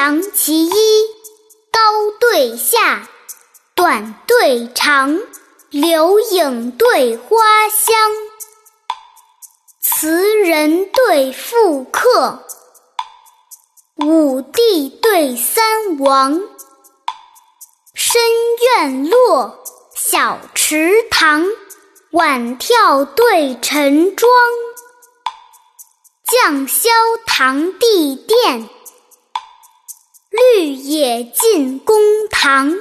阳其一，高对下，短对长，留影对花香。词人对赋客，武帝对三王。深院落，小池塘，晚眺对晨妆。绛霄堂地殿，绿野进公堂。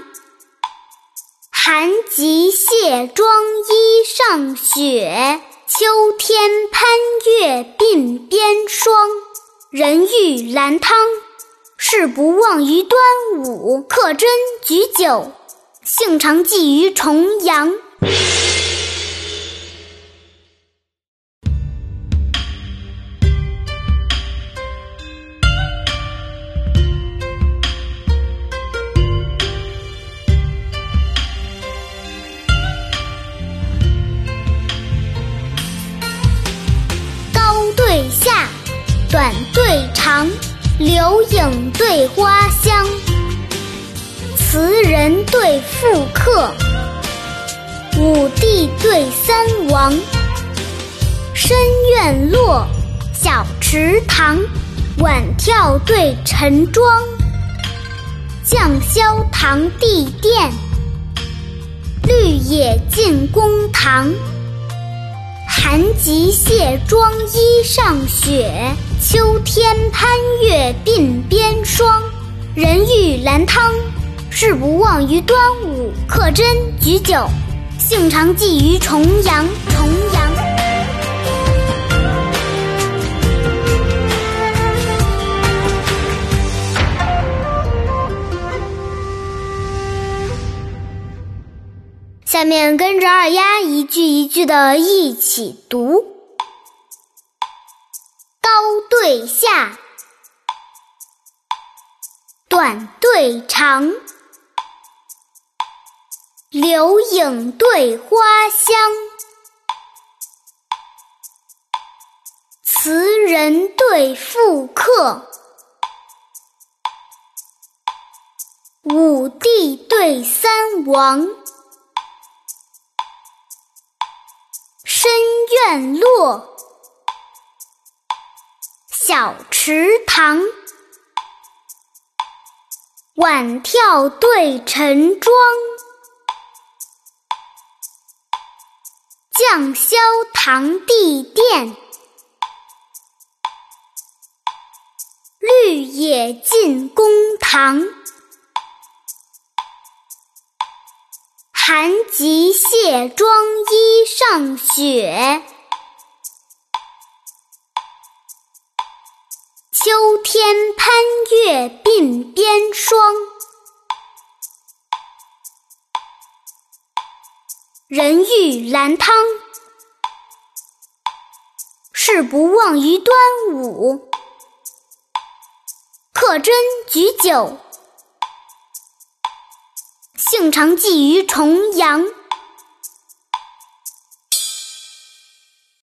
寒极卸妆衣上雪，秋天攀月鬓边霜。人欲兰汤，事不忘于端午。客斟举酒，兴常寄于重阳。对长，留影对花香。词人对赋客，武帝对三王。深院落，小池塘，晚眺对晨妆。绛霄堂地殿，绿野进公堂。寒极卸妆衣上雪。秋天攀月鬓边霜，人欲兰汤，事不忘于端午。客斟菊酒，兴常寄于重阳。重阳。下面跟着二丫一句一句的一起读。对下，短对长，留影对花香。词人对赋客，五帝对三王。深院落。小池塘，晚眺对晨妆。绛霄堂地殿，绿野进公堂。寒极卸妆衣上雪。秋天攀月鬓边霜，人欲兰汤，事不忘于端午。客斟举酒，兴常寄于重阳。